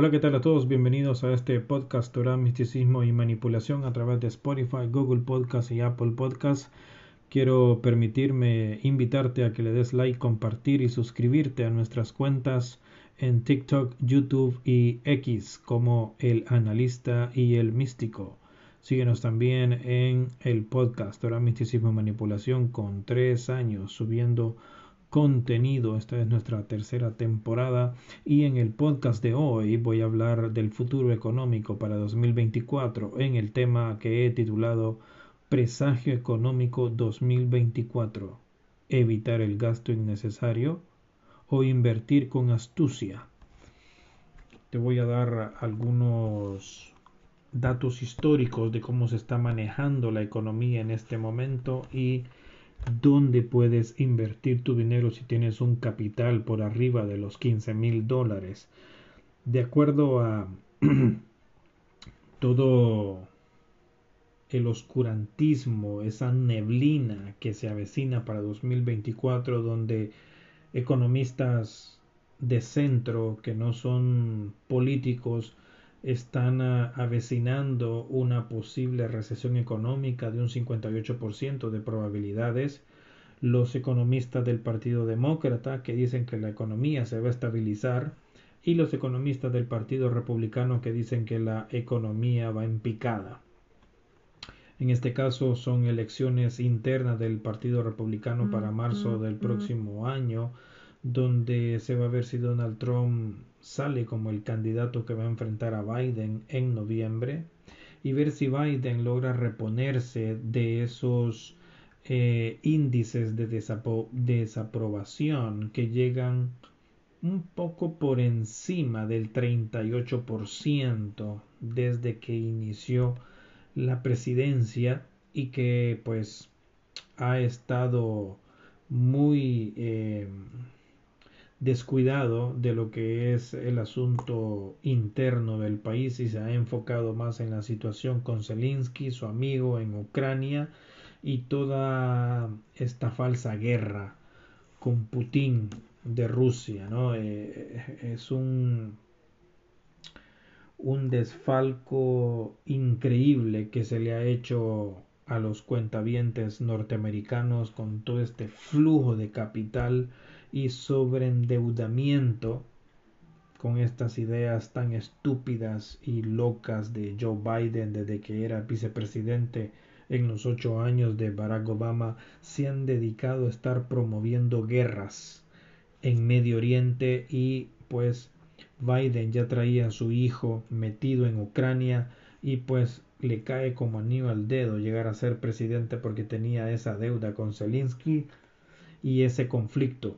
Hola, ¿qué tal a todos? Bienvenidos a este podcast Torah, Misticismo y Manipulación a través de Spotify, Google Podcast y Apple Podcast. Quiero permitirme invitarte a que le des like, compartir y suscribirte a nuestras cuentas en TikTok, YouTube y X como El Analista y El Místico. Síguenos también en el podcast Torah, Misticismo y Manipulación con tres años subiendo contenido. Esta es nuestra tercera temporada y en el podcast de hoy voy a hablar del futuro económico para 2024 en el tema que he titulado Presagio económico 2024. Evitar el gasto innecesario o invertir con astucia. Te voy a dar algunos datos históricos de cómo se está manejando la economía en este momento y dónde puedes invertir tu dinero si tienes un capital por arriba de los 15 mil dólares. De acuerdo a todo el oscurantismo, esa neblina que se avecina para 2024, donde economistas de centro que no son políticos están avecinando una posible recesión económica de un 58% de probabilidades. Los economistas del Partido Demócrata que dicen que la economía se va a estabilizar y los economistas del Partido Republicano que dicen que la economía va en picada. En este caso son elecciones internas del Partido Republicano para marzo del próximo año, donde se va a ver si Donald Trump sale como el candidato que va a enfrentar a Biden en noviembre y ver si Biden logra reponerse de esos eh, índices de desaprobación que llegan un poco por encima del 38% desde que inició la presidencia y que pues ha estado muy eh, descuidado de lo que es el asunto interno del país y se ha enfocado más en la situación con Zelensky, su amigo en Ucrania y toda esta falsa guerra con Putin de Rusia, ¿no? Eh, es un un desfalco increíble que se le ha hecho a los cuentavientes norteamericanos con todo este flujo de capital y sobreendeudamiento con estas ideas tan estúpidas y locas de Joe Biden desde que era vicepresidente en los ocho años de Barack Obama se han dedicado a estar promoviendo guerras en Medio Oriente y pues Biden ya traía a su hijo metido en Ucrania y pues le cae como anillo al dedo llegar a ser presidente porque tenía esa deuda con Zelensky y ese conflicto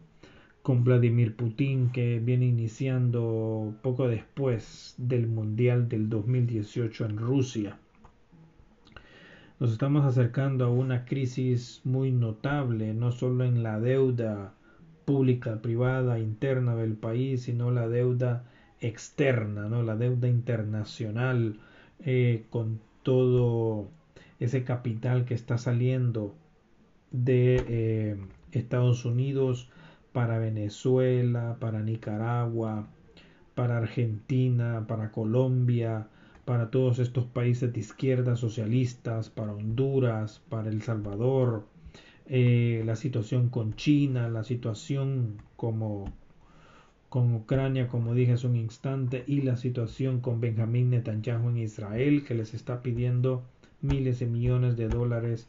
con Vladimir Putin que viene iniciando poco después del Mundial del 2018 en Rusia. Nos estamos acercando a una crisis muy notable, no solo en la deuda pública, privada, interna del país, sino la deuda externa, ¿no? la deuda internacional eh, con todo ese capital que está saliendo de eh, Estados Unidos para Venezuela, para Nicaragua, para Argentina, para Colombia, para todos estos países de izquierda socialistas, para Honduras, para El Salvador, eh, la situación con China, la situación como con Ucrania, como dije hace un instante, y la situación con Benjamín Netanyahu en Israel, que les está pidiendo miles de millones de dólares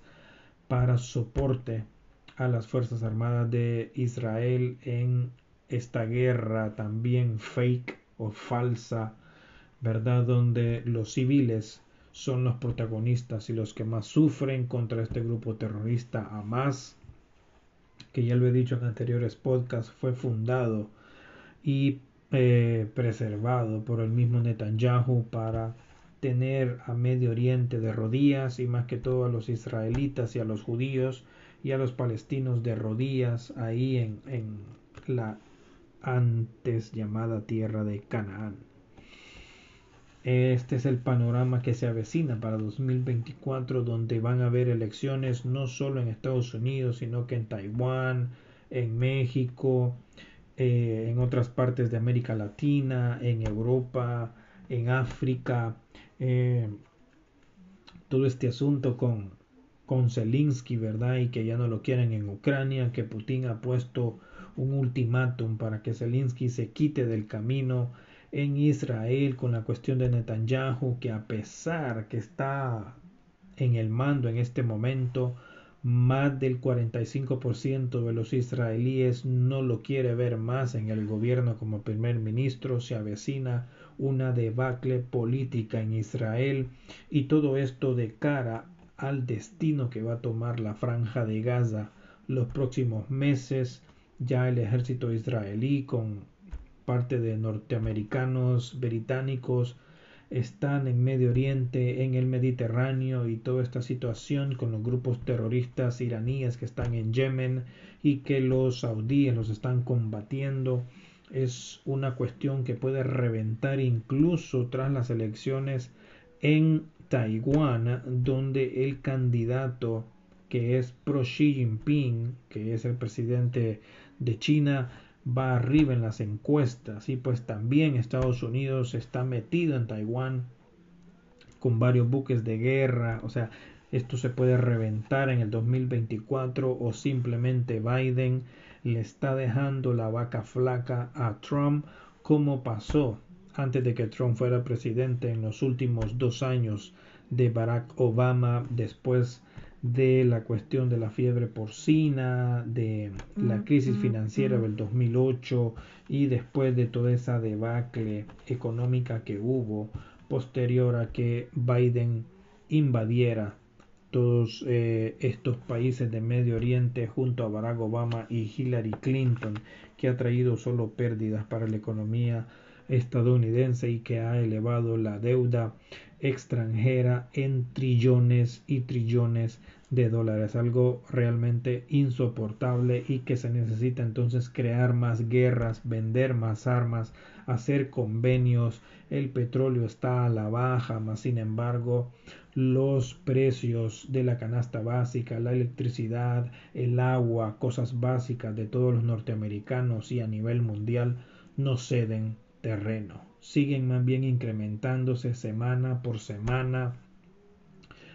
para soporte a las Fuerzas Armadas de Israel en esta guerra también fake o falsa, ¿verdad? Donde los civiles son los protagonistas y los que más sufren contra este grupo terrorista Hamas, que ya lo he dicho en anteriores podcasts, fue fundado y eh, preservado por el mismo Netanyahu para tener a Medio Oriente de rodillas y más que todo a los israelitas y a los judíos y a los palestinos de rodillas ahí en, en la antes llamada tierra de Canaán. Este es el panorama que se avecina para 2024, donde van a haber elecciones no solo en Estados Unidos, sino que en Taiwán, en México, eh, en otras partes de América Latina, en Europa, en África, eh, todo este asunto con, con Zelensky, ¿verdad? Y que ya no lo quieren en Ucrania, que Putin ha puesto un ultimátum para que Zelensky se quite del camino en Israel con la cuestión de Netanyahu, que a pesar que está en el mando en este momento, más del 45% de los israelíes no lo quiere ver más en el gobierno como primer ministro. Se avecina una debacle política en Israel y todo esto de cara al destino que va a tomar la franja de Gaza los próximos meses. Ya el ejército israelí con parte de norteamericanos, británicos, están en Medio Oriente, en el Mediterráneo y toda esta situación con los grupos terroristas iraníes que están en Yemen y que los saudíes los están combatiendo es una cuestión que puede reventar incluso tras las elecciones en Taiwán, donde el candidato que es pro Xi Jinping, que es el presidente de China, va arriba en las encuestas. Y pues también Estados Unidos está metido en Taiwán con varios buques de guerra, o sea, esto se puede reventar en el 2024 o simplemente Biden le está dejando la vaca flaca a Trump como pasó antes de que Trump fuera presidente en los últimos dos años de Barack Obama después de la cuestión de la fiebre porcina, de la crisis financiera del 2008 y después de toda esa debacle económica que hubo posterior a que Biden invadiera todos eh, estos países de Medio Oriente junto a Barack Obama y Hillary Clinton, que ha traído solo pérdidas para la economía estadounidense y que ha elevado la deuda extranjera en trillones y trillones de dólares, algo realmente insoportable y que se necesita entonces crear más guerras, vender más armas, hacer convenios, el petróleo está a la baja, más sin embargo los precios de la canasta básica, la electricidad, el agua, cosas básicas de todos los norteamericanos y a nivel mundial no ceden terreno, siguen más bien incrementándose semana por semana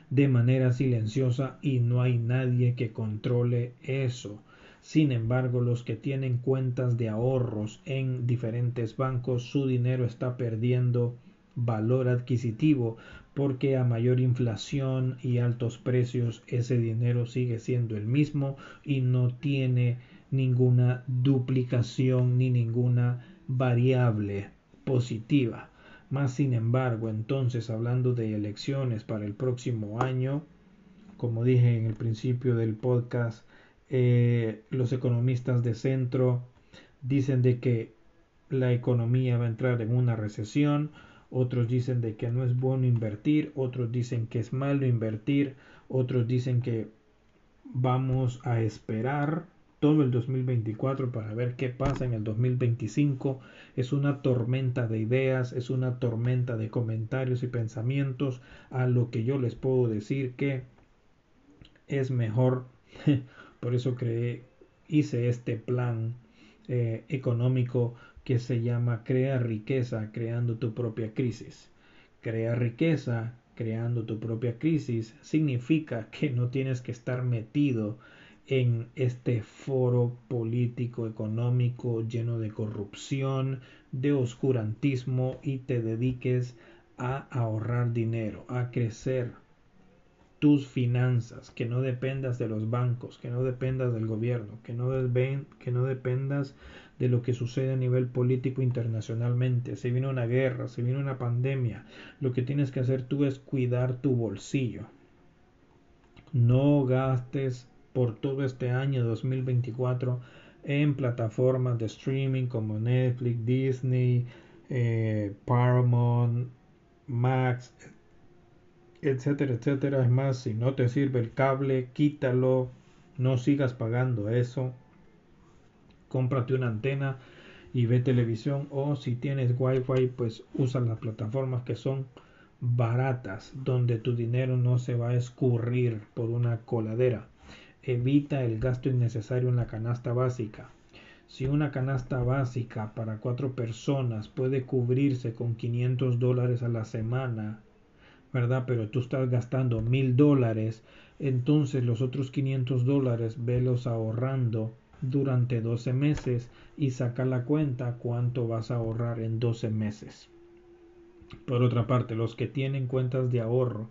de manera silenciosa y no hay nadie que controle eso. Sin embargo, los que tienen cuentas de ahorros en diferentes bancos, su dinero está perdiendo valor adquisitivo porque a mayor inflación y altos precios ese dinero sigue siendo el mismo y no tiene ninguna duplicación ni ninguna variable positiva. Más sin embargo, entonces, hablando de elecciones para el próximo año, como dije en el principio del podcast, eh, los economistas de centro dicen de que la economía va a entrar en una recesión, otros dicen de que no es bueno invertir, otros dicen que es malo invertir, otros dicen que vamos a esperar todo el 2024 para ver qué pasa en el 2025. Es una tormenta de ideas, es una tormenta de comentarios y pensamientos a lo que yo les puedo decir que es mejor. Por eso creé, hice este plan eh, económico que se llama Crea riqueza creando tu propia crisis. Crea riqueza creando tu propia crisis significa que no tienes que estar metido en este foro político económico lleno de corrupción, de oscurantismo y te dediques a ahorrar dinero, a crecer tus finanzas, que no dependas de los bancos, que no dependas del gobierno, que no, dependas de lo que sucede a nivel político internacionalmente. Si viene una guerra, si viene una pandemia, lo que tienes que hacer tú es cuidar tu bolsillo. No gastes por todo este año 2024 en plataformas de streaming como Netflix, Disney, eh, Paramount, Max, etcétera, etcétera. Es más, si no te sirve el cable, quítalo, no sigas pagando eso. Cómprate una antena y ve televisión o si tienes wifi pues usa las plataformas que son baratas donde tu dinero no se va a escurrir por una coladera evita el gasto innecesario en la canasta básica. Si una canasta básica para cuatro personas puede cubrirse con 500 dólares a la semana, ¿verdad? Pero tú estás gastando mil dólares, entonces los otros 500 dólares velos ahorrando durante 12 meses y saca la cuenta cuánto vas a ahorrar en 12 meses. Por otra parte, los que tienen cuentas de ahorro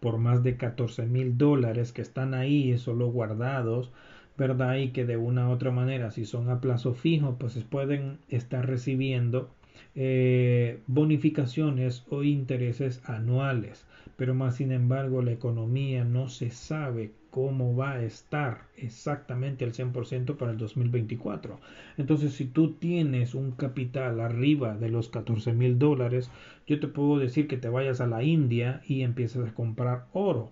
por más de 14 mil dólares que están ahí solo guardados, ¿verdad? Y que de una u otra manera, si son a plazo fijo, pues pueden estar recibiendo eh, bonificaciones o intereses anuales. Pero más sin embargo, la economía no se sabe cómo va a estar exactamente al 100% para el 2024. Entonces, si tú tienes un capital arriba de los 14 mil dólares, yo te puedo decir que te vayas a la India y empieces a comprar oro.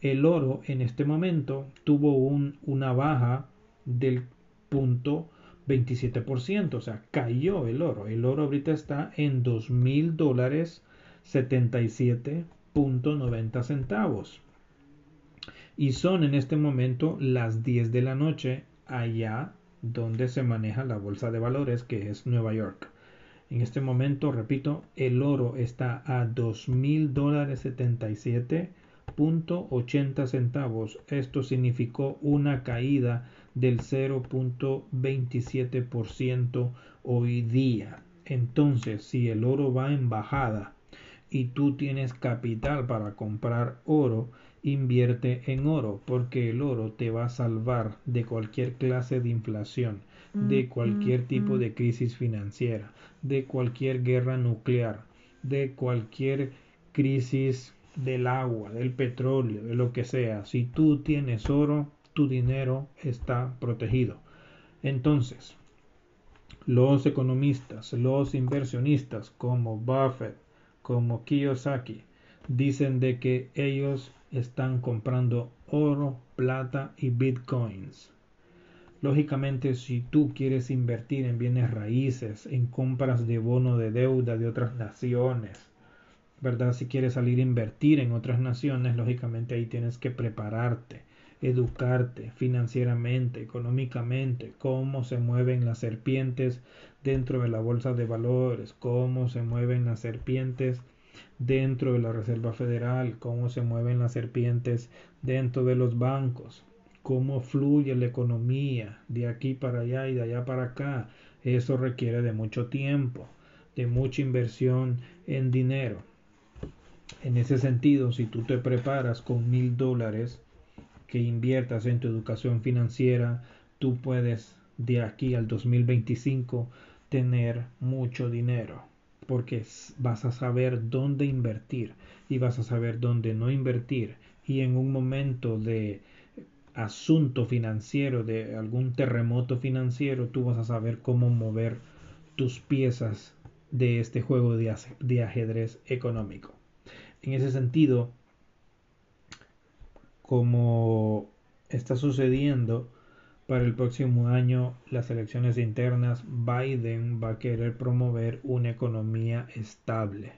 El oro en este momento tuvo un, una baja del punto 27%, o sea, cayó el oro. El oro ahorita está en 2 mil dólares 77.90 centavos y son en este momento las 10 de la noche allá donde se maneja la bolsa de valores que es Nueva York. En este momento, repito, el oro está a dos mil dólares 77.80 centavos. Esto significó una caída del 0.27% hoy día. Entonces, si el oro va en bajada y tú tienes capital para comprar oro, invierte en oro, porque el oro te va a salvar de cualquier clase de inflación, de mm, cualquier mm, tipo mm. de crisis financiera, de cualquier guerra nuclear, de cualquier crisis del agua, del petróleo, de lo que sea. Si tú tienes oro, tu dinero está protegido. Entonces, los economistas, los inversionistas como Buffett, como Kiyosaki, dicen de que ellos están comprando oro, plata y bitcoins. Lógicamente, si tú quieres invertir en bienes raíces, en compras de bono de deuda de otras naciones, ¿verdad? Si quieres salir a invertir en otras naciones, lógicamente ahí tienes que prepararte, educarte financieramente, económicamente, cómo se mueven las serpientes dentro de la bolsa de valores, cómo se mueven las serpientes dentro de la Reserva Federal, cómo se mueven las serpientes dentro de los bancos, cómo fluye la economía de aquí para allá y de allá para acá. Eso requiere de mucho tiempo, de mucha inversión en dinero. En ese sentido, si tú te preparas con mil dólares que inviertas en tu educación financiera, tú puedes de aquí al 2025 tener mucho dinero porque vas a saber dónde invertir y vas a saber dónde no invertir y en un momento de asunto financiero, de algún terremoto financiero, tú vas a saber cómo mover tus piezas de este juego de, ajedrez económico. En ese sentido, como está sucediendo, para el próximo año, las elecciones internas, Biden va a querer promover una economía estable.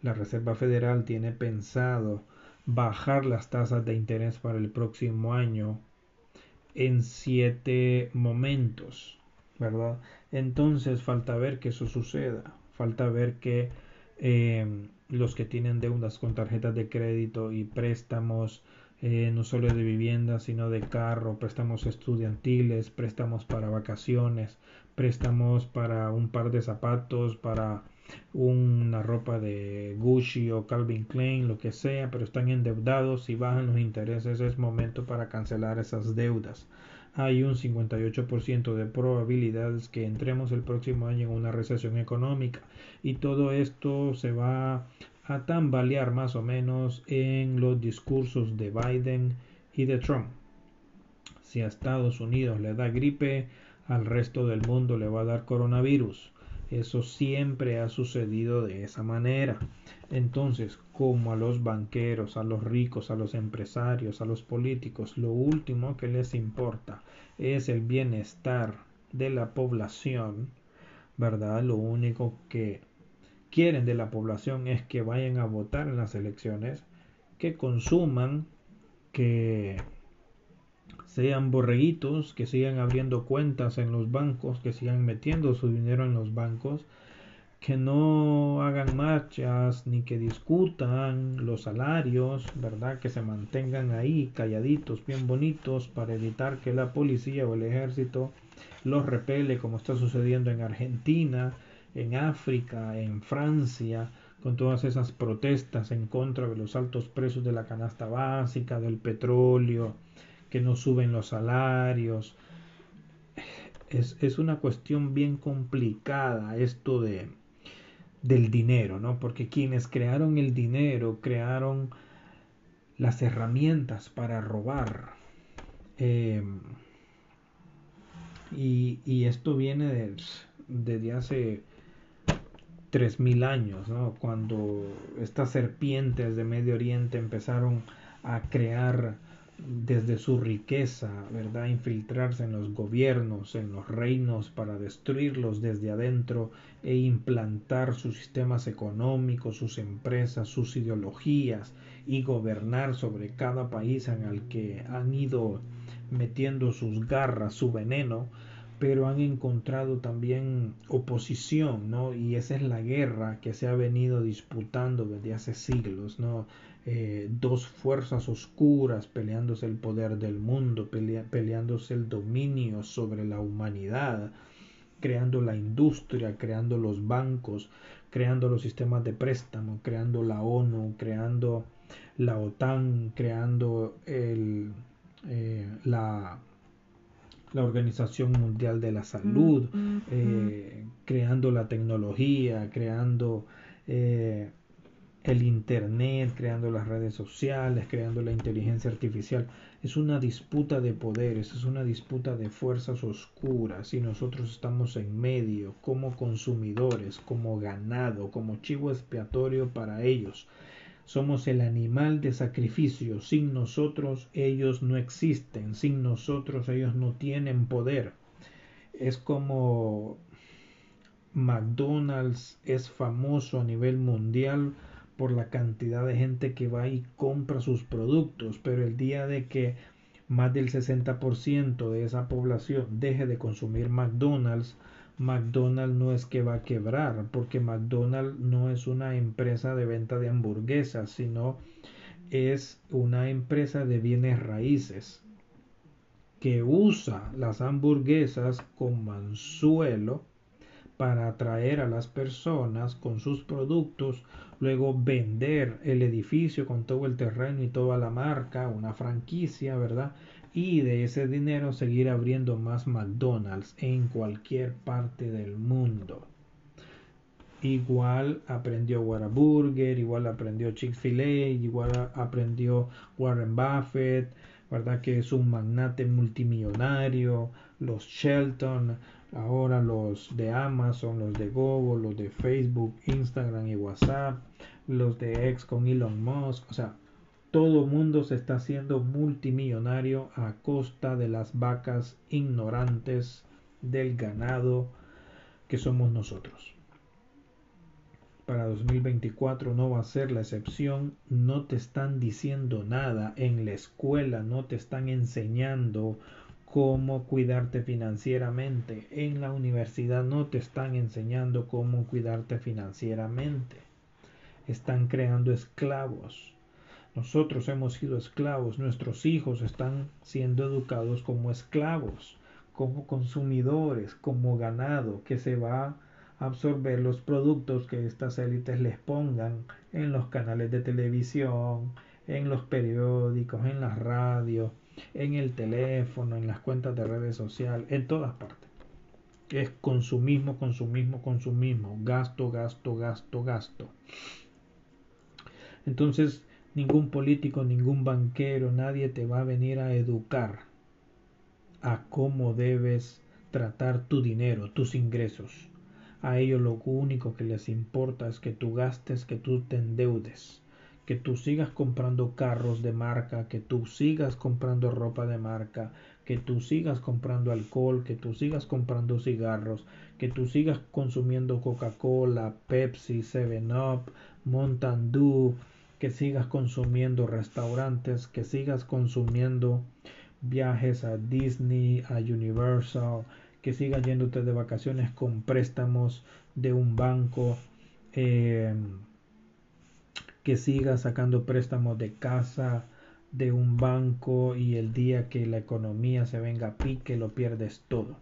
La Reserva Federal tiene pensado bajar las tasas de interés para el próximo año en siete momentos, ¿verdad? Entonces falta ver que eso suceda, falta ver que eh, los que tienen deudas con tarjetas de crédito y préstamos eh, no solo de vivienda, sino de carro, préstamos estudiantiles, préstamos para vacaciones, préstamos para un par de zapatos, para una ropa de Gucci o Calvin Klein, lo que sea, pero están endeudados y bajan los intereses, es momento para cancelar esas deudas. Hay un 58% de probabilidades que entremos el próximo año en una recesión económica y todo esto se va a tambalear más o menos en los discursos de Biden y de Trump. Si a Estados Unidos le da gripe, al resto del mundo le va a dar coronavirus. Eso siempre ha sucedido de esa manera. Entonces, como a los banqueros, a los ricos, a los empresarios, a los políticos, lo último que les importa es el bienestar de la población, ¿verdad? Lo único que quieren de la población es que vayan a votar en las elecciones, que consuman, que sean borreguitos, que sigan abriendo cuentas en los bancos, que sigan metiendo su dinero en los bancos, que no hagan marchas ni que discutan los salarios, ¿verdad? Que se mantengan ahí calladitos, bien bonitos, para evitar que la policía o el ejército los repele, como está sucediendo en Argentina, en África, en Francia, con todas esas protestas en contra de los altos precios de la canasta básica, del petróleo, que no suben los salarios. Es, es una cuestión bien complicada esto de, del dinero, ¿no? Porque quienes crearon el dinero crearon las herramientas para robar. Em, y, y, esto viene de, desde hace 3.000 años, ¿no? Cuando estas serpientes de Medio Oriente empezaron a crear desde su riqueza, ¿verdad? Infiltrarse en los gobiernos, en los reinos para destruirlos desde adentro e implantar sus sistemas económicos, sus empresas, sus ideologías y gobernar sobre cada país en el que han ido metiendo sus garras, su veneno, pero han encontrado también oposición, ¿no? Y esa es la guerra que se ha venido disputando desde hace siglos, ¿no? Eh, dos fuerzas oscuras peleándose el poder del mundo, peleándose el dominio sobre la humanidad, creando la industria, creando los bancos, creando los sistemas de préstamo, creando la ONU, creando la OTAN, creando el, eh, la, la Organización Mundial de la Salud, mm, mm, eh, creando la tecnología, creando el Internet, creando las redes sociales, creando la inteligencia artificial. Es una disputa de poderes, es una disputa de fuerzas oscuras y nosotros estamos en medio como consumidores, como ganado, como chivo expiatorio para ellos. Somos el animal de sacrificio. Sin nosotros ellos no existen. Sin nosotros ellos no tienen poder. Es como McDonald's es famoso a nivel mundial por la cantidad de gente que va y compra sus productos, pero el día de que más del 60% de esa población deje de consumir McDonald's, McDonald's no es que va a quebrar, porque McDonald's no es una empresa de venta de hamburguesas, sino es una empresa de bienes raíces que usa las hamburguesas como anzuelo para atraer a las personas con sus productos luego vender el edificio con todo el terreno y toda la marca, una franquicia, ¿verdad? Y de ese dinero seguir abriendo más McDonald's en cualquier parte del mundo. Igual aprendió Whataburger, igual aprendió Chick-fil-A, igual aprendió Warren Buffett, ¿verdad? Que es un magnate multimillonario, los Shelton, ahora los de Amazon, los de Google, los de Facebook, Instagram y WhatsApp, los de X con Elon Musk, o sea, todo mundo se está haciendo multimillonario a costa de las vacas ignorantes del ganado que somos nosotros. Para 2024 no va a ser la excepción, no te están diciendo nada en la escuela, no te están enseñando cómo cuidarte financieramente. En la universidad no te están enseñando cómo cuidarte financieramente. Están creando esclavos. Nosotros hemos sido esclavos. Nuestros hijos están siendo educados como esclavos, como consumidores, como ganado que se va a absorber los productos que estas élites les pongan en los canales de televisión, en los periódicos, en las radios en el teléfono, en las cuentas de redes sociales, en todas partes. Es consumismo, consumismo, consumismo, gasto, gasto, gasto, gasto. Entonces, ningún político, ningún banquero, nadie te va a venir a educar a cómo debes tratar tu dinero, tus ingresos. A ellos lo único que les importa es que tú gastes, que tú te endeudes que tú sigas comprando carros de marca, que tú sigas comprando ropa de marca, que tú sigas comprando alcohol, que tú sigas comprando cigarros, que tú sigas consumiendo Coca-Cola, Pepsi, Seven Up, Mountain que sigas consumiendo restaurantes, que sigas consumiendo viajes a Disney, a Universal, que siga yendo usted de vacaciones con préstamos de un banco, eh, que siga sacando préstamos de casa de un banco y el día que la economía se venga a pique lo pierdes todo.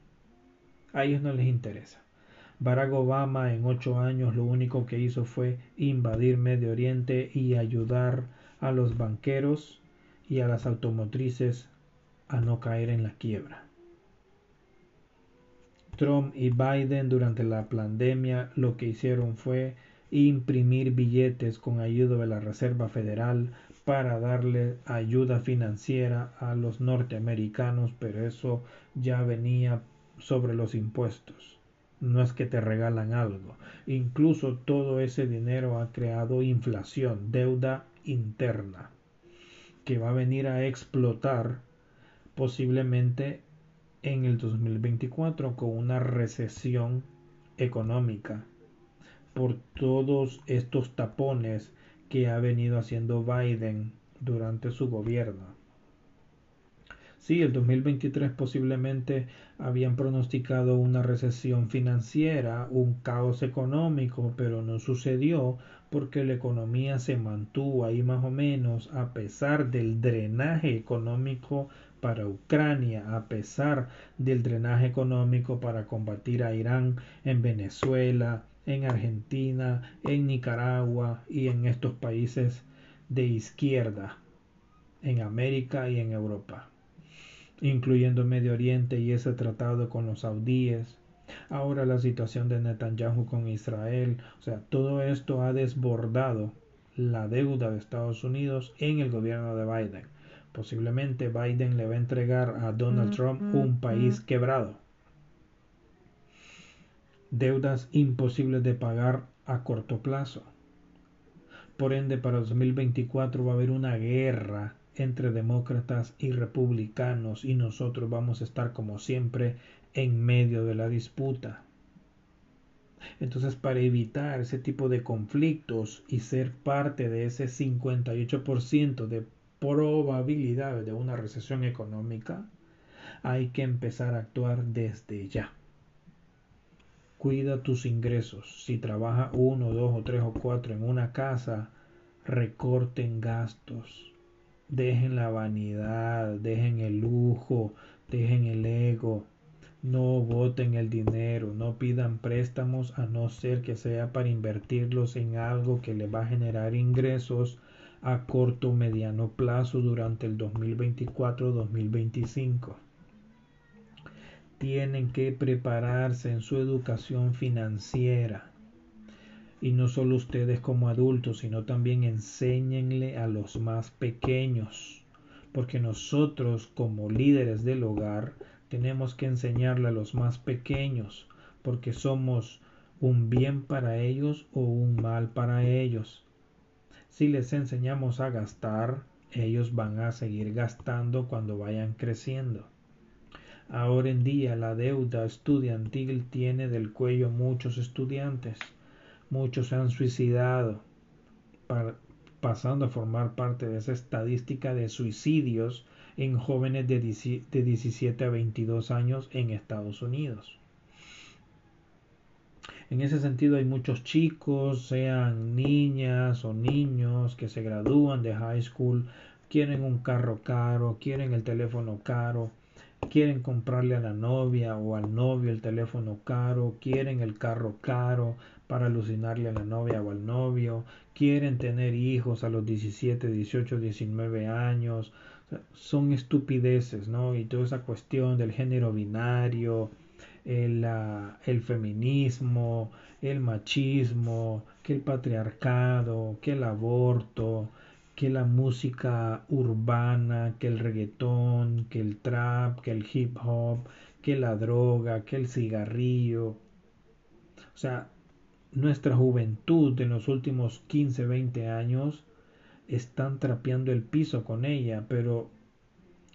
A ellos no les interesa. Barack Obama en ocho años lo único que hizo fue invadir Medio Oriente y ayudar a los banqueros y a las automotrices a no caer en la quiebra. Trump y Biden durante la pandemia lo que hicieron fue imprimir billetes con ayuda de la Reserva Federal para darle ayuda financiera a los norteamericanos, pero eso ya venía sobre los impuestos. No es que te regalan algo. Incluso todo ese dinero ha creado inflación, deuda interna, que va a venir a explotar posiblemente en el 2024 con una recesión económica por todos estos tapones que ha venido haciendo Biden durante su gobierno. Sí, el 2023 posiblemente habían pronosticado una recesión financiera, un caos económico, pero no sucedió porque la economía se mantuvo ahí más o menos a pesar del drenaje económico para Ucrania, a pesar del drenaje económico para combatir a Irán en Venezuela, en Argentina, en Nicaragua y en estos países de izquierda, en América y en Europa, incluyendo Medio Oriente y ese tratado con los saudíes. Ahora la situación de Netanyahu con Israel, o sea, todo esto ha desbordado la deuda de Estados Unidos en el gobierno de Biden. Posiblemente Biden le va a entregar a Donald Trump un país quebrado. Deudas imposibles de pagar a corto plazo. Por ende, para 2024 va a haber una guerra entre demócratas y republicanos y nosotros vamos a estar como siempre en medio de la disputa. Entonces, para evitar ese tipo de conflictos y ser parte de ese 58% de probabilidades de una recesión económica, hay que empezar a actuar desde ya. Cuida tus ingresos. Si trabaja uno, dos o tres o cuatro en una casa, recorten gastos. Dejen la vanidad, dejen el lujo, dejen el ego. No voten el dinero, no pidan préstamos a no ser que sea para invertirlos en algo que le va a generar ingresos a corto o mediano plazo durante el 2024-2025. Tienen que prepararse en su educación financiera. Y no solo ustedes como adultos, sino también enséñenle a los más pequeños. Porque nosotros como líderes del hogar tenemos que enseñarle a los más pequeños, porque somos un bien para ellos o un mal para ellos. Si les enseñamos a gastar, ellos van a seguir gastando cuando vayan creciendo. Ahora en día la deuda estudiantil tiene del cuello muchos estudiantes. Muchos se han suicidado, pasando a formar parte de esa estadística de suicidios en jóvenes de 17 a 22 años en Estados Unidos. En ese sentido hay muchos chicos, sean niñas o niños que se gradúan de high school, quieren un carro caro, quieren el teléfono caro, quieren comprarle a la novia o al novio el teléfono caro, quieren el carro caro para alucinarle a la novia o al novio, quieren tener hijos a los 17, 18, 19 años, son estupideces, ¿no? Y toda esa cuestión del género binario, el, el feminismo, el machismo, que el patriarcado, que el aborto, que la música urbana, que el reggaetón, que el trap, que el hip hop, que la droga, que el cigarrillo. O sea, nuestra juventud en los últimos 15, 20 años están trapeando el piso con ella, pero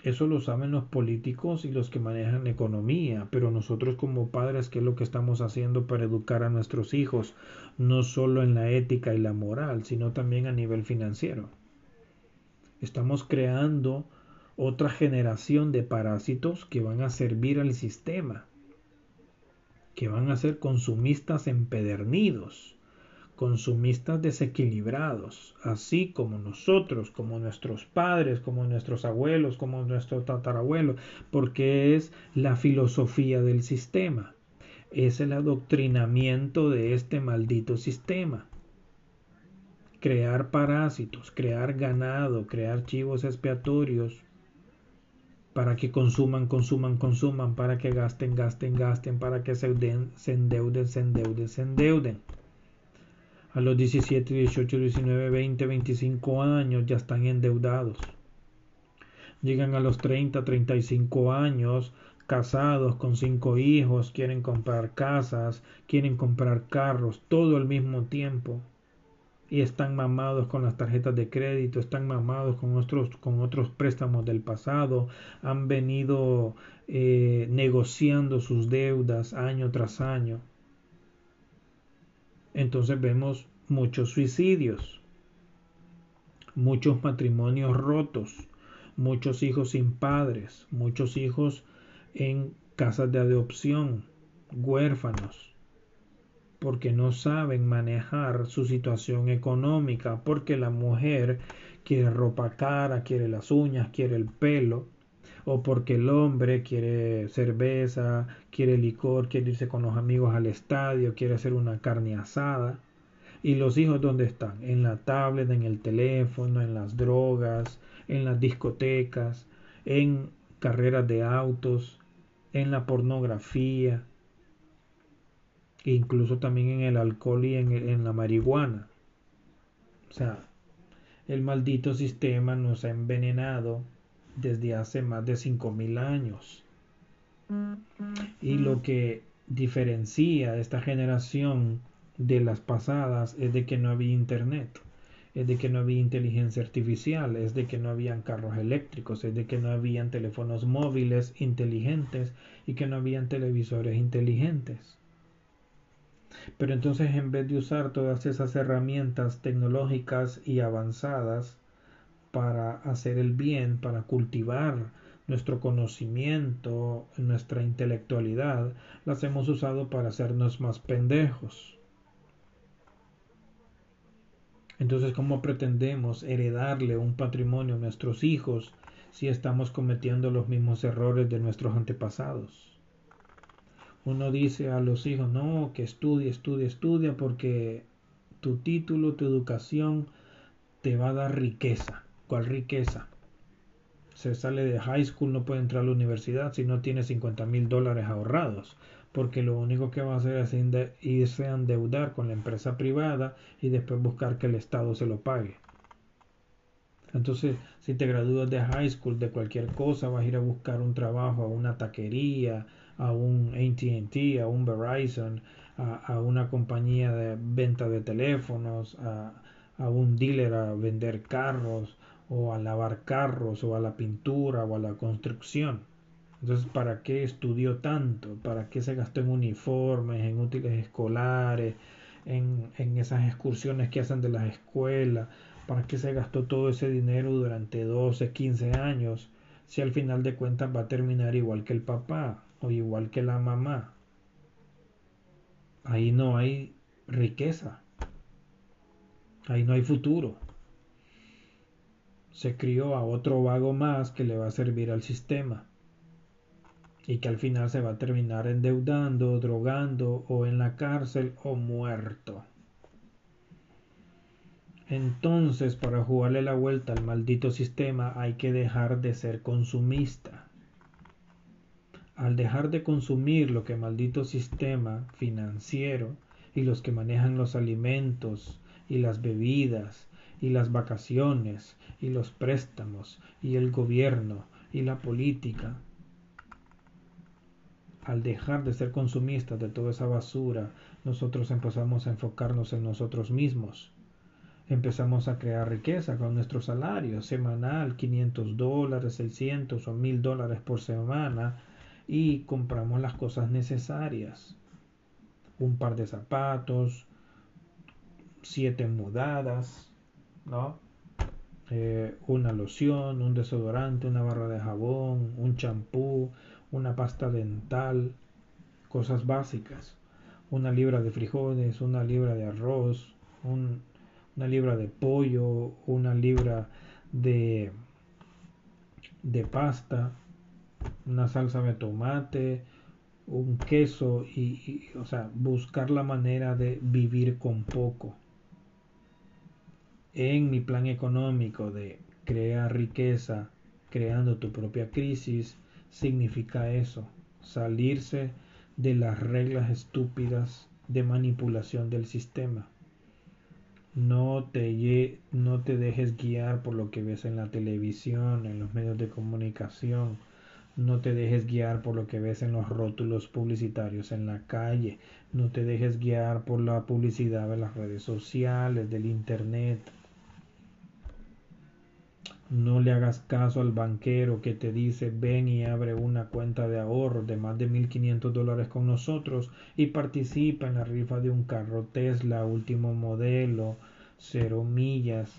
eso lo saben los políticos y los que manejan la economía, pero nosotros como padres, ¿qué es lo que estamos haciendo para educar a nuestros hijos? No solo en la ética y la moral, sino también a nivel financiero. Estamos creando otra generación de parásitos que van a servir al sistema, que van a ser consumistas empedernidos, consumistas desequilibrados, así como nosotros, como nuestros padres, como nuestros abuelos, como nuestros tatarabuelos, porque es la filosofía del sistema, es el adoctrinamiento de este maldito sistema. Crear parásitos, crear ganado, crear chivos expiatorios, para que consuman, consuman, consuman, para que gasten, gasten, gasten, para que se, endeuden, se endeuden, se endeuden. A los 17, 18, 19, 20, 25 años ya están endeudados. Llegan a los 30, 35 años casados con cinco hijos, quieren comprar casas, quieren comprar carros, todo al mismo tiempo y están mamados con las tarjetas de crédito, están mamados con otros, con otros préstamos del pasado, han venido eh, negociando sus deudas año tras año. Entonces vemos muchos suicidios, muchos matrimonios rotos, muchos hijos sin padres, muchos hijos en casas de adopción, huérfanos porque no saben manejar su situación económica, porque la mujer quiere ropa cara, quiere las uñas, quiere el pelo, o porque el hombre quiere cerveza, quiere licor, quiere irse con los amigos al estadio, quiere hacer una carne asada. ¿Y los hijos dónde están? En la tablet, en el teléfono, en las drogas, en las discotecas, en carreras de autos, en la pornografía, incluso también en el alcohol y en, la marihuana. O sea, el maldito sistema nos ha envenenado desde hace más de 5.000 años. Y lo que diferencia esta generación de las pasadas es de que no había internet, es de que no había inteligencia artificial, es de que no habían carros eléctricos, es de que no habían teléfonos móviles inteligentes y que no habían televisores inteligentes. Pero entonces en vez de usar todas esas herramientas tecnológicas y avanzadas para hacer el bien, para cultivar nuestro conocimiento, nuestra intelectualidad, las hemos usado para hacernos más pendejos. Entonces, ¿cómo pretendemos heredarle un patrimonio a nuestros hijos si estamos cometiendo los mismos errores de nuestros antepasados? Uno dice a los hijos, no, que estudie, estudie, estudia, porque tu título, tu educación te va a dar riqueza. ¿Cuál riqueza? Se sale de high school, no puede entrar a la universidad si no tiene 50 mil dólares ahorrados, porque lo único que va a hacer es irse a endeudar con la empresa privada y después buscar que el Estado se lo pague. Entonces, si te gradúas de high school de cualquier cosa, vas a ir a buscar un trabajo a una taquería, a un ATT, a un Verizon, a, una compañía de venta de teléfonos, a, a un dealer a vender carros o a lavar carros o a la pintura o a la construcción. Entonces, ¿para qué estudió tanto? ¿Para qué se gastó en uniformes, en útiles escolares, en, en esas excursiones que hacen de las escuelas? ¿Para qué se gastó todo ese dinero durante 12, 15 años si al final de cuentas va a terminar igual que el papá? O igual que la mamá. Ahí no hay riqueza. Ahí no hay futuro. Se crió a otro vago más que le va a servir al sistema y que al final se va a terminar endeudando, drogando o en la cárcel o muerto. Entonces, para jugarle la vuelta al maldito sistema hay que dejar de ser consumista al dejar de consumir lo que maldito sistema financiero y los que manejan los alimentos y las bebidas y las vacaciones y los préstamos y el gobierno y la política, al dejar de ser consumistas de toda esa basura, nosotros empezamos a enfocarnos en nosotros mismos. Empezamos a crear riqueza con nuestro salario semanal, 500 dólares, 600 o 1000 dólares por semana, y compramos las cosas necesarias. Un par de zapatos, siete mudadas, ¿no? eh, una loción, un desodorante, una barra de jabón, un champú, una pasta dental, cosas básicas, una libra de frijoles, una libra de arroz, una libra de pollo, una libra de, de pasta, una salsa de tomate, un queso y, o sea, buscar la manera de vivir con poco. En mi plan económico de crear riqueza creando tu propia crisis, significa eso, salirse de las reglas estúpidas de manipulación del sistema. No te, no te dejes guiar por lo que ves en la televisión, en los medios de comunicación. No te dejes guiar por lo que ves en los rótulos publicitarios en la calle. No te dejes guiar por la publicidad de las redes sociales, del Internet. No le hagas caso al banquero que te dice ven y abre una cuenta de ahorro de más de 1.500 dólares con nosotros y participa en la rifa de un carro Tesla último modelo, cero millas.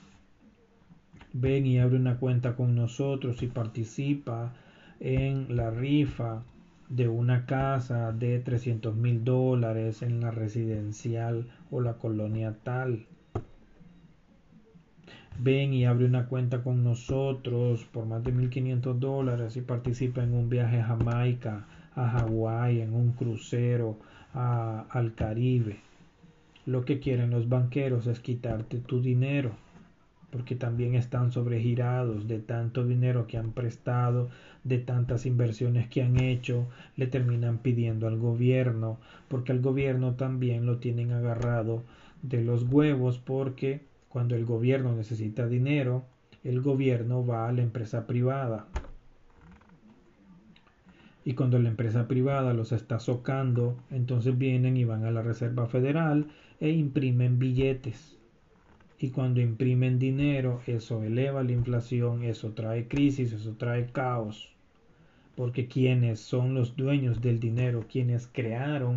Ven y abre una cuenta con nosotros y participa en la rifa de una casa de 300 mil dólares en la residencial o la colonia tal ven y abre una cuenta con nosotros por más de 1.500 dólares y participa en un viaje a Jamaica, a Hawái, en un crucero, al Caribe. Lo que quieren los banqueros es quitarte tu dinero, porque también están sobregirados de tanto dinero que han prestado, de tantas inversiones que han hecho, le terminan pidiendo al gobierno, porque al gobierno también lo tienen agarrado de los huevos porque cuando el gobierno necesita dinero, el gobierno va a la empresa privada. Y cuando la empresa privada los está socando, entonces vienen y van a la Reserva Federal e imprimen billetes. Y cuando imprimen dinero, eso eleva la inflación, eso trae crisis, eso trae caos. Porque quienes son los dueños del dinero, quienes crearon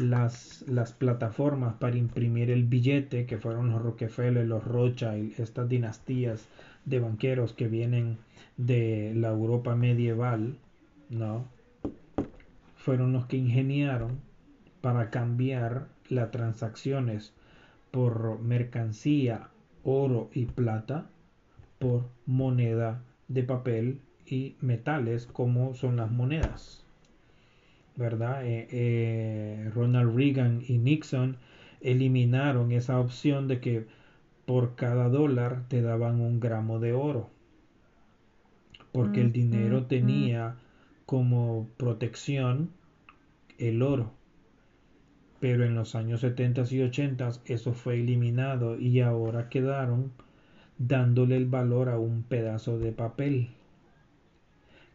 las, las plataformas para imprimir el billete, que fueron los Rockefeller, los Rothschild, estas dinastías de banqueros que vienen de la Europa medieval, ¿no? Fueron los que ingeniaron para cambiar las transacciones por mercancía, oro y plata por moneda de papel y metales como son las monedas. ¿verdad? Eh, eh, Ronald Reagan y Nixon eliminaron esa opción de que por cada dólar te daban un gramo de oro, porque el dinero tenía como protección el oro. Pero en los años 70 y 80 eso fue eliminado y ahora quedaron dándole el valor a un pedazo de papel.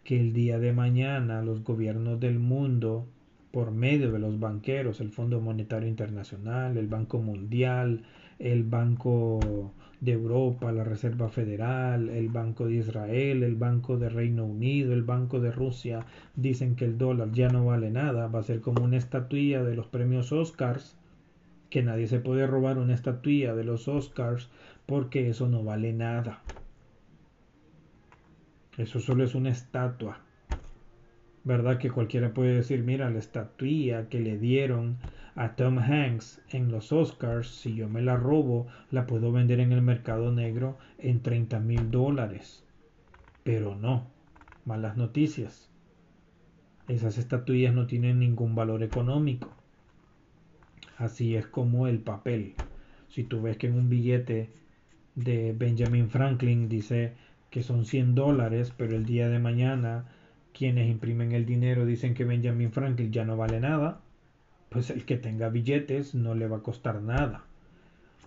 Que el día de mañana los gobiernos del mundo, por medio de los banqueros, el Fondo Monetario Internacional, el Banco Mundial, el Banco de Europa, la Reserva Federal, el Banco de Israel, el Banco de Reino Unido, el Banco de Rusia, dicen que el dólar ya no vale nada, va a ser como una estatuilla de los premios Oscars, que nadie se puede robar una estatuilla de los Oscars porque eso no vale nada. Eso solo es una estatua. ¿Verdad que cualquiera puede decir, mira, la estatua que le dieron a Tom Hanks en los Oscars, si yo me la robo, la puedo vender en el mercado negro en 30 mil dólares. Pero no, malas noticias. Esas estatuillas no tienen ningún valor económico. Así es como el papel. Si tú ves que en un billete de Benjamin Franklin dice que son 100 dólares, pero el día de mañana quienes imprimen el dinero dicen que Benjamin Franklin ya no vale nada, pues el que tenga billetes no le va a costar nada.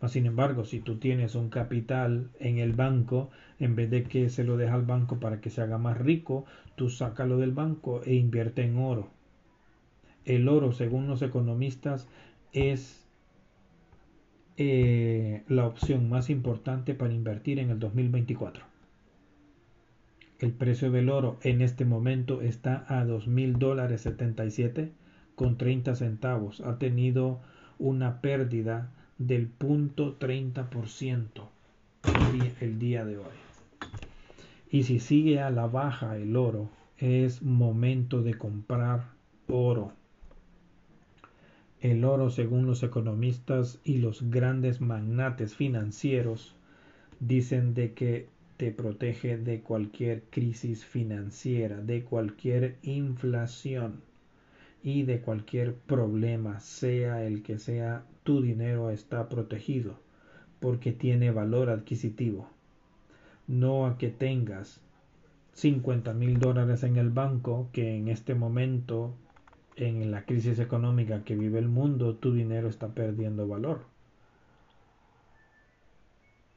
Sin embargo, si tú tienes un capital en el banco, en vez de que se lo deja al banco para que se haga más rico, tú sácalo del banco e invierte en oro. El oro, según los economistas, es eh, la opción más importante para invertir en el 2024. El precio del oro en este momento está a dos mil dólares 77 con 30 centavos. Ha tenido una pérdida del punto 30%. el día de hoy. Y si sigue a la baja el oro, es momento de comprar oro. El oro, según los economistas y los grandes magnates financieros, dicen de que te protege de cualquier crisis financiera, de cualquier inflación y de cualquier problema, sea el que sea, tu dinero está protegido porque tiene valor adquisitivo. No a que tengas 50 mil dólares en el banco que en este momento en la crisis económica que vive el mundo, tu dinero está perdiendo valor.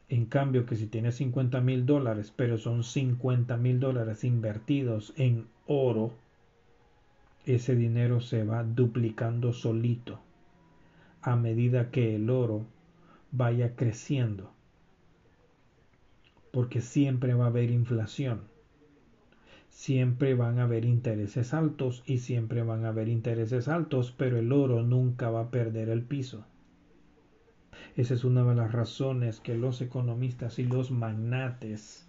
En cambio, que si tienes 50 mil dólares, pero son 50 mil dólares invertidos en oro, ese dinero se va duplicando solito a medida que el oro vaya creciendo. Porque siempre va a haber inflación siempre van a haber intereses altos y siempre van a haber intereses altos, pero el oro nunca va a perder el piso. Esa es una de las razones que los economistas y los magnates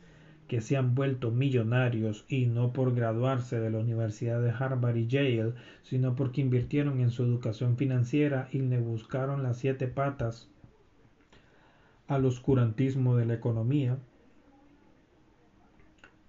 que se han vuelto millonarios y no por graduarse de la Universidad de Harvard y Yale, sino porque invirtieron en su educación financiera y le buscaron las siete patas al oscurantismo de la economía,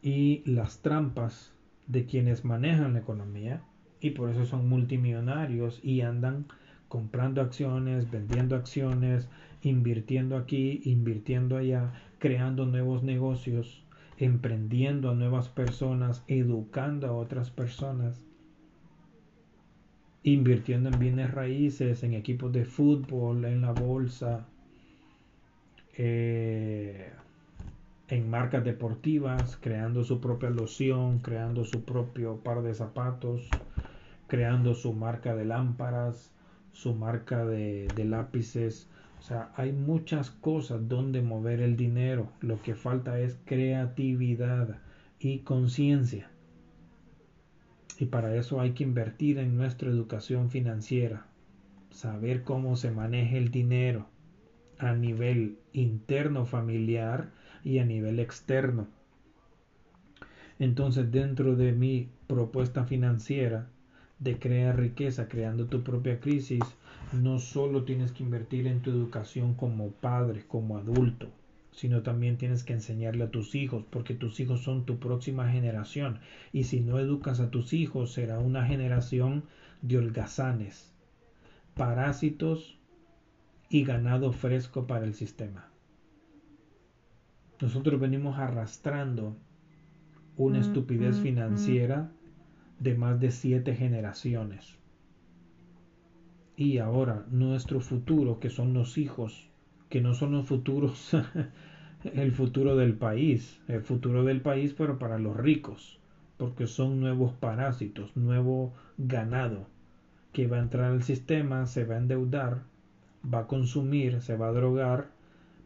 y las trampas de quienes manejan la economía y por eso son multimillonarios y andan comprando acciones, vendiendo acciones, invirtiendo aquí, invirtiendo allá, creando nuevos negocios, emprendiendo a nuevas personas, educando a otras personas, invirtiendo en bienes raíces, en equipos de fútbol, en la bolsa, eh, en marcas deportivas, creando su propia loción, creando su propio par de zapatos, creando su marca de lámparas, su marca de, lápices. O sea, hay muchas cosas donde mover el dinero. Lo que falta es creatividad y conciencia. Y para eso hay que invertir en nuestra educación financiera. Saber cómo se maneja el dinero a nivel interno familiar y a nivel externo. Entonces, dentro de mi propuesta financiera de crear riqueza creando tu propia crisis, no solo tienes que invertir en tu educación como padre, como adulto, sino también tienes que enseñarle a tus hijos, porque tus hijos son tu próxima generación. Y si no educas a tus hijos, será una generación de holgazanes, parásitos y ganado fresco para el sistema. Nosotros venimos arrastrando una estupidez financiera de más de siete generaciones. Y ahora nuestro futuro, que son los hijos, que no son los futuros, el futuro del país, el futuro del país, pero para los ricos, porque son nuevos parásitos, nuevo ganado, que va a entrar al sistema, se va a endeudar, va a consumir, se va a drogar,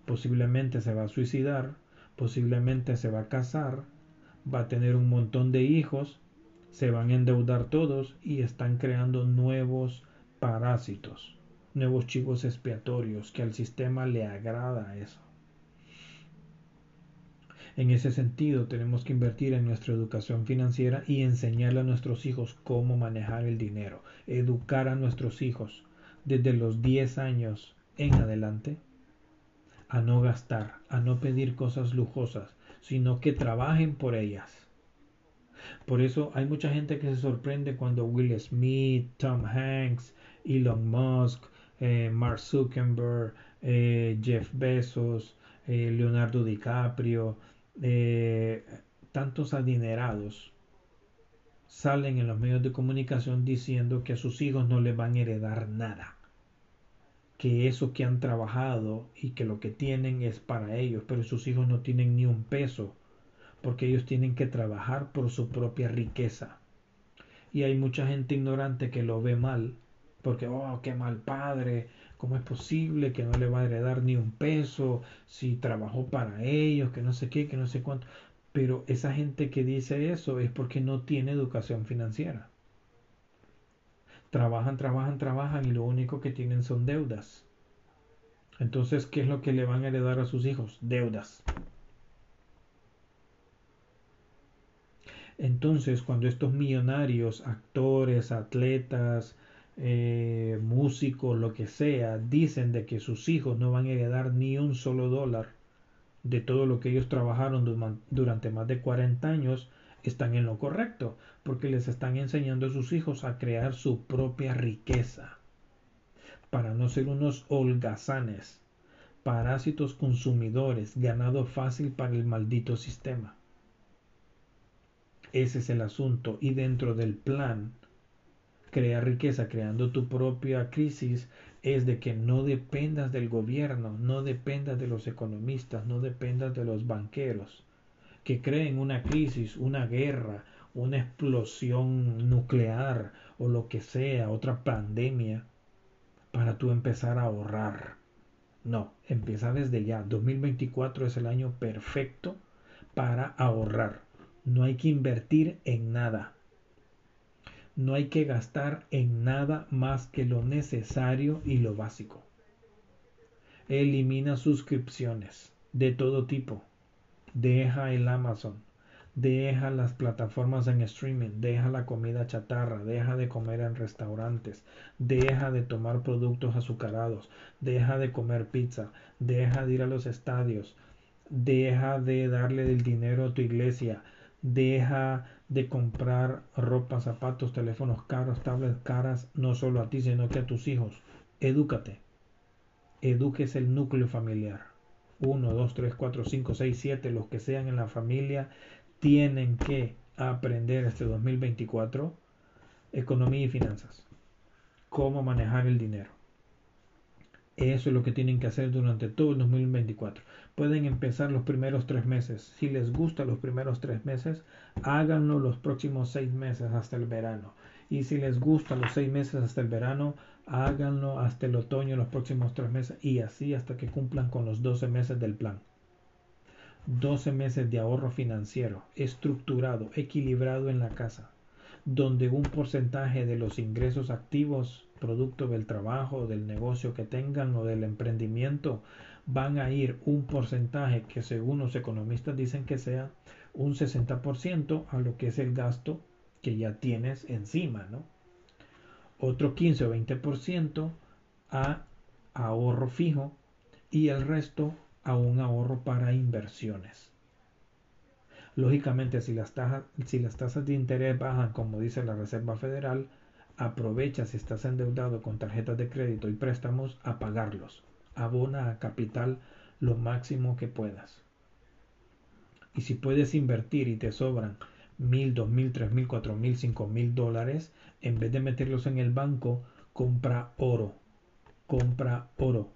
posiblemente se va a suicidar, posiblemente se va a casar, va a tener un montón de hijos, se van a endeudar todos y están creando nuevos parásitos, nuevos chivos expiatorios, que al sistema le agrada eso. En ese sentido, tenemos que invertir en nuestra educación financiera y enseñarle a nuestros hijos cómo manejar el dinero, educar a nuestros hijos desde los 10 años en adelante a no gastar, a no pedir cosas lujosas, sino que trabajen por ellas. Por eso hay mucha gente que se sorprende cuando Will Smith, Tom Hanks, Elon Musk, eh, Mark Zuckerberg, eh, Jeff Bezos, eh, Leonardo DiCaprio, tantos adinerados salen en los medios de comunicación diciendo que a sus hijos no les van a heredar nada que eso que han trabajado y que lo que tienen es para ellos, pero sus hijos no tienen ni un peso, porque ellos tienen que trabajar por su propia riqueza. Y hay mucha gente ignorante que lo ve mal, porque, oh, qué mal padre, ¿cómo es posible que no le va a heredar ni un peso si trabajó para ellos, que no sé qué, que no sé cuánto? Pero esa gente que dice eso es porque no tiene educación financiera. Trabajan, trabajan, trabajan y lo único que tienen son deudas. Entonces, ¿qué es lo que le van a heredar a sus hijos? Deudas. Entonces, cuando estos millonarios, actores, atletas, eh, músicos, lo que sea, dicen de que sus hijos no van a heredar ni un solo dólar de todo lo que ellos trabajaron durante más de 40 años, están en lo correcto, porque les están enseñando a sus hijos a crear su propia riqueza, para no ser unos holgazanes, parásitos consumidores, ganado fácil para el maldito sistema. Ese es el asunto. Y dentro del plan, crear riqueza creando tu propia crisis es de que no dependas del gobierno, no dependas de los economistas, no dependas de los banqueros, que creen una crisis, una guerra, una explosión nuclear o lo que sea, otra pandemia, para tú empezar a ahorrar. No, empieza desde ya. 2024 es el año perfecto para ahorrar. No hay que invertir en nada. No hay que gastar en nada más que lo necesario y lo básico. Elimina suscripciones de todo tipo. Deja el Amazon. Deja las plataformas en streaming, deja la comida chatarra, deja de comer en restaurantes, deja de tomar productos azucarados, deja de comer pizza, deja de ir a los estadios, deja de darle el dinero a tu iglesia, Deja de comprar ropa, zapatos, teléfonos caros, tablets caras, no solo a ti, sino que a tus hijos. Edúcate. Eduques el núcleo familiar. Uno, dos, tres, cuatro, cinco, seis, siete, los que sean en la familia, tienen que aprender este 2024 economía y finanzas. Cómo manejar el dinero. Eso es lo que tienen que hacer durante todo el 2024 pueden empezar los primeros tres meses. Si les gusta los primeros tres meses, háganlo los próximos seis meses hasta el verano. Y si les gusta los seis meses hasta el verano, háganlo hasta el otoño los próximos tres meses y así hasta que cumplan con los 12 meses del plan. 12 meses de ahorro financiero, estructurado, equilibrado en la casa, donde un porcentaje de los ingresos activos, producto del trabajo, del negocio que tengan o del emprendimiento, van a ir un porcentaje que según los economistas dicen que sea un 60% a lo que es el gasto que ya tienes encima, ¿no? Otro 15 o 20% a ahorro fijo y el resto a un ahorro para inversiones. Lógicamente, si las, si las tasas de interés bajan, como dice la Reserva Federal, aprovecha si estás endeudado con tarjetas de crédito y préstamos a pagarlos abona a capital lo máximo que puedas. Y si puedes invertir y te sobran mil, dos mil, tres mil, cuatro mil, cinco mil dólares, en vez de meterlos en el banco, compra oro. Compra oro.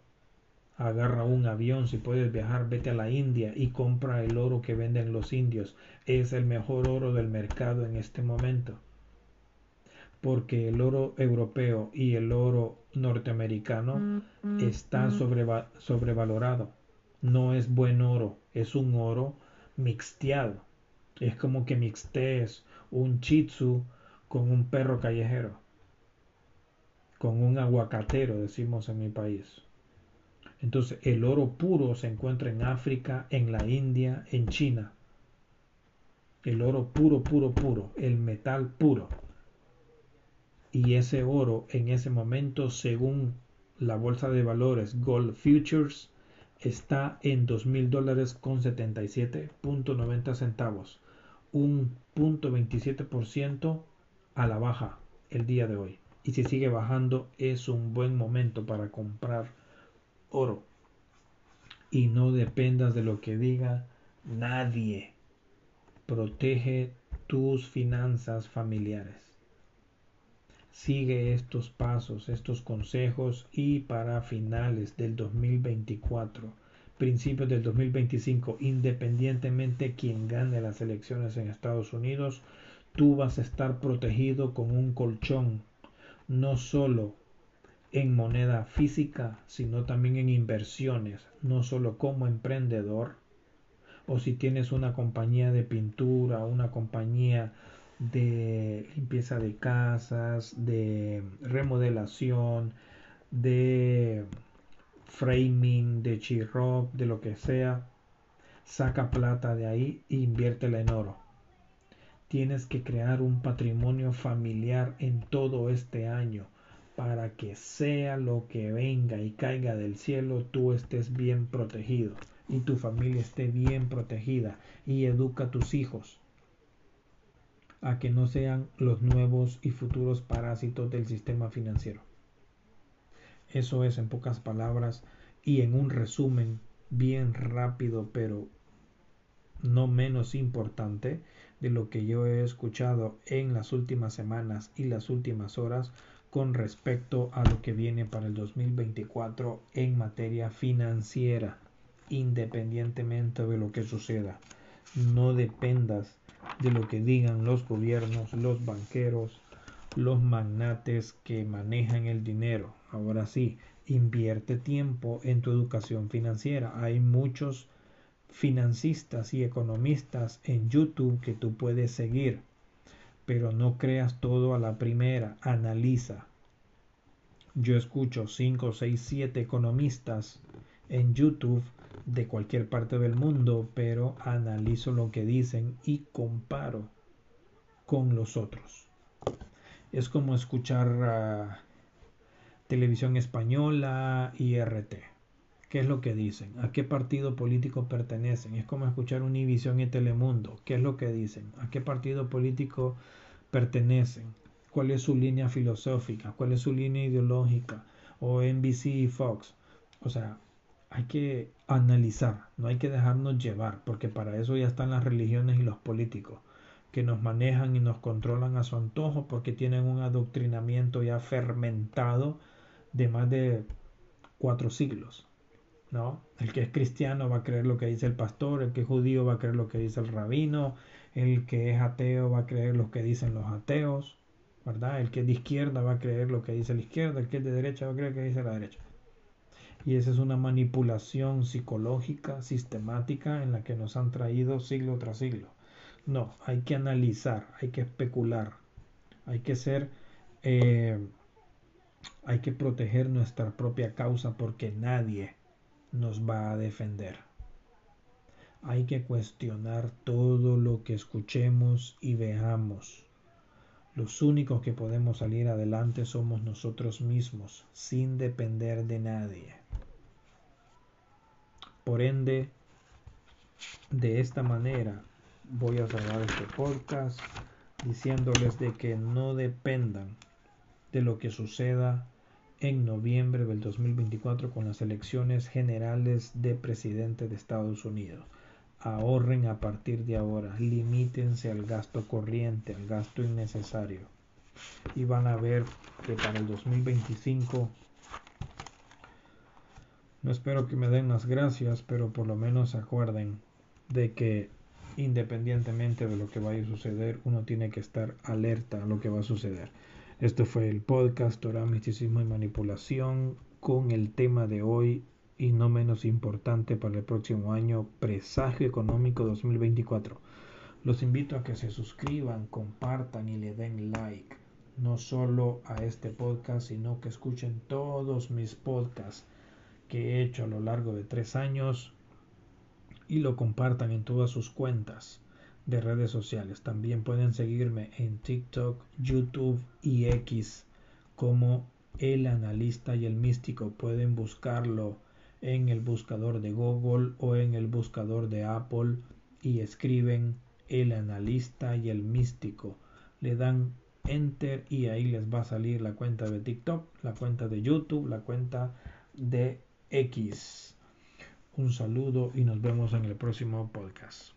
Agarra un avión, si puedes viajar, vete a la India y compra el oro que venden los indios. Es el mejor oro del mercado en este momento porque el oro europeo y el oro norteamericano está sobrevalorado. No es buen oro, es un oro mixteado. Es como que mixtees un chitsu con un perro callejero, con un aguacatero, decimos en mi país. Entonces, el oro puro se encuentra en África, en la India, en China. El oro puro, puro, puro, el metal puro y ese oro en ese momento según la bolsa de valores Gold Futures está en dos mil dólares con 77.90 centavos un punto 27% a la baja el día de hoy. Y si sigue bajando es un buen momento para comprar oro. Y no dependas de lo que diga nadie. Protege tus finanzas familiares Sigue estos pasos, estos consejos y para finales del 2024, principios del 2025, independientemente quien gane las elecciones en Estados Unidos, tú vas a estar protegido con un colchón, no solo en moneda física, sino también en inversiones, no solo como emprendedor, o si tienes una compañía de pintura, una compañía de limpieza de casas, de remodelación, de framing, de chirroc, de lo que sea, saca plata de ahí e inviértela en oro. Tienes que crear un patrimonio familiar en todo este año para que sea lo que venga y caiga del cielo, tú estés bien protegido y tu familia esté bien protegida y educa a tus hijos a que no sean los nuevos y futuros parásitos del sistema financiero. Eso es en pocas palabras y en un resumen bien rápido pero no menos importante de lo que yo he escuchado en las últimas semanas y las últimas horas con respecto a lo que viene para el 2024 en materia financiera, independientemente de lo que suceda. No dependas de lo que digan los gobiernos, los banqueros, los magnates que manejan el dinero. Ahora sí, invierte tiempo en tu educación financiera. Hay muchos financistas y economistas en YouTube que tú puedes seguir, pero no creas todo a la primera, analiza. Yo escucho 5, 6, 7 economistas en YouTube de cualquier parte del mundo, pero analizo lo que dicen y comparo con los otros. Es como escuchar ah, televisión española y RT. ¿Qué es lo que dicen? ¿A qué partido político pertenecen? Es como escuchar Univisión y Telemundo. ¿Qué es lo que dicen? ¿A qué partido político pertenecen? ¿Cuál es su línea filosófica? ¿Cuál es su línea ideológica? O NBC y Fox. O sea, hay que analizar, no hay que dejarnos llevar, porque para eso ya están las religiones y los políticos, que nos manejan y nos controlan a su antojo porque tienen un adoctrinamiento ya fermentado de más de cuatro siglos. ¿no? El que es cristiano va a creer lo que dice el pastor, el que es judío va a creer lo que dice el rabino, el que es ateo va a creer lo que dicen los ateos, ¿verdad? El que es de izquierda va a creer lo que dice la izquierda, el que es de derecha va a creer lo que dice la derecha. Y esa es una manipulación psicológica, sistemática, en la que nos han traído siglo tras siglo. No, hay que analizar, hay que especular, hay que ser, eh, hay que proteger nuestra propia causa porque nadie, nos va a defender. Hay que cuestionar todo lo que escuchemos y veamos. Los únicos que podemos salir adelante somos nosotros mismos, sin depender de nadie. Por ende, de esta manera voy a cerrar este podcast diciéndoles de que no dependan de lo que suceda en noviembre del 2024 con las elecciones generales de presidente de Estados Unidos. Ahorren a partir de ahora, limítense al gasto corriente, al gasto innecesario. Y van a ver que para el 2025, no espero que me den las gracias, pero por lo menos acuerden de que independientemente de lo que vaya a suceder, uno tiene que estar alerta a lo que va a suceder. Esto fue el podcast Torah, Misticismo y Manipulación con el tema de hoy y no menos importante para el próximo año, Presagio Económico 2024. Los invito a que se suscriban, compartan y le den like, no solo a este podcast, sino que escuchen todos mis podcasts que he hecho a lo largo de tres años y lo compartan en todas sus cuentas de redes sociales. También pueden seguirme en TikTok, YouTube y X como el analista y el místico. Pueden buscarlo en el buscador de Google o en el buscador de Apple y escriben el analista y el místico. Le dan enter y ahí les va a salir la cuenta de TikTok, la cuenta de YouTube, la cuenta de X. Un saludo y nos vemos en el próximo podcast.